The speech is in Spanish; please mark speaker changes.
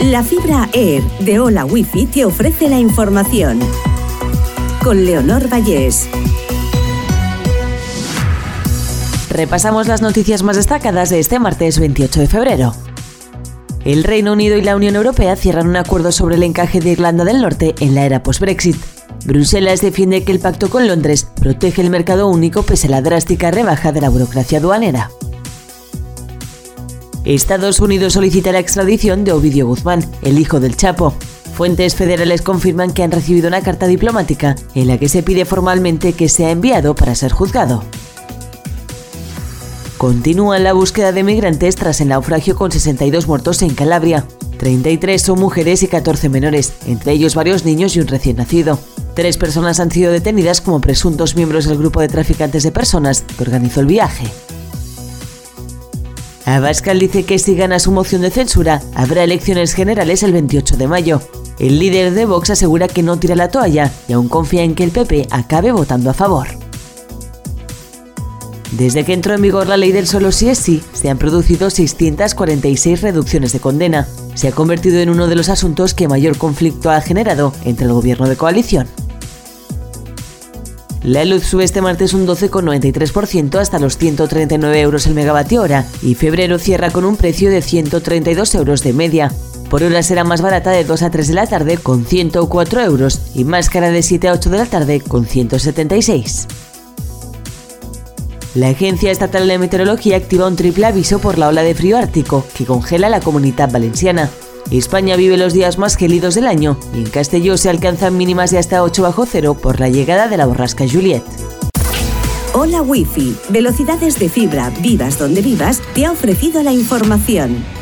Speaker 1: La fibra Air de Hola Wifi te ofrece la información. Con Leonor Vallés.
Speaker 2: Repasamos las noticias más destacadas de este martes 28 de febrero. El Reino Unido y la Unión Europea cierran un acuerdo sobre el encaje de Irlanda del Norte en la era post-Brexit. Bruselas defiende que el pacto con Londres protege el mercado único pese a la drástica rebaja de la burocracia aduanera. Estados Unidos solicita la extradición de Ovidio Guzmán, el hijo del Chapo. Fuentes federales confirman que han recibido una carta diplomática en la que se pide formalmente que sea enviado para ser juzgado. Continúa la búsqueda de migrantes tras el naufragio con 62 muertos en Calabria. 33 son mujeres y 14 menores, entre ellos varios niños y un recién nacido. Tres personas han sido detenidas como presuntos miembros del grupo de traficantes de personas que organizó el viaje. Abascal dice que si gana su moción de censura, habrá elecciones generales el 28 de mayo. El líder de Vox asegura que no tira la toalla y aún confía en que el PP acabe votando a favor. Desde que entró en vigor la ley del solo sí es sí, se han producido 646 reducciones de condena. Se ha convertido en uno de los asuntos que mayor conflicto ha generado entre el gobierno de coalición. La luz sube este martes un 12,93% hasta los 139 euros el megavatio hora y febrero cierra con un precio de 132 euros de media. Por hora será más barata de 2 a 3 de la tarde con 104 euros y más cara de 7 a 8 de la tarde con 176. La Agencia Estatal de Meteorología activa un triple aviso por la ola de frío ártico que congela la comunidad valenciana. España vive los días más gélidos del año y en Castelló se alcanzan mínimas de hasta 8 bajo cero por la llegada de la borrasca Juliet.
Speaker 1: Hola Wi-Fi, velocidades de fibra, vivas donde vivas, te ha ofrecido la información.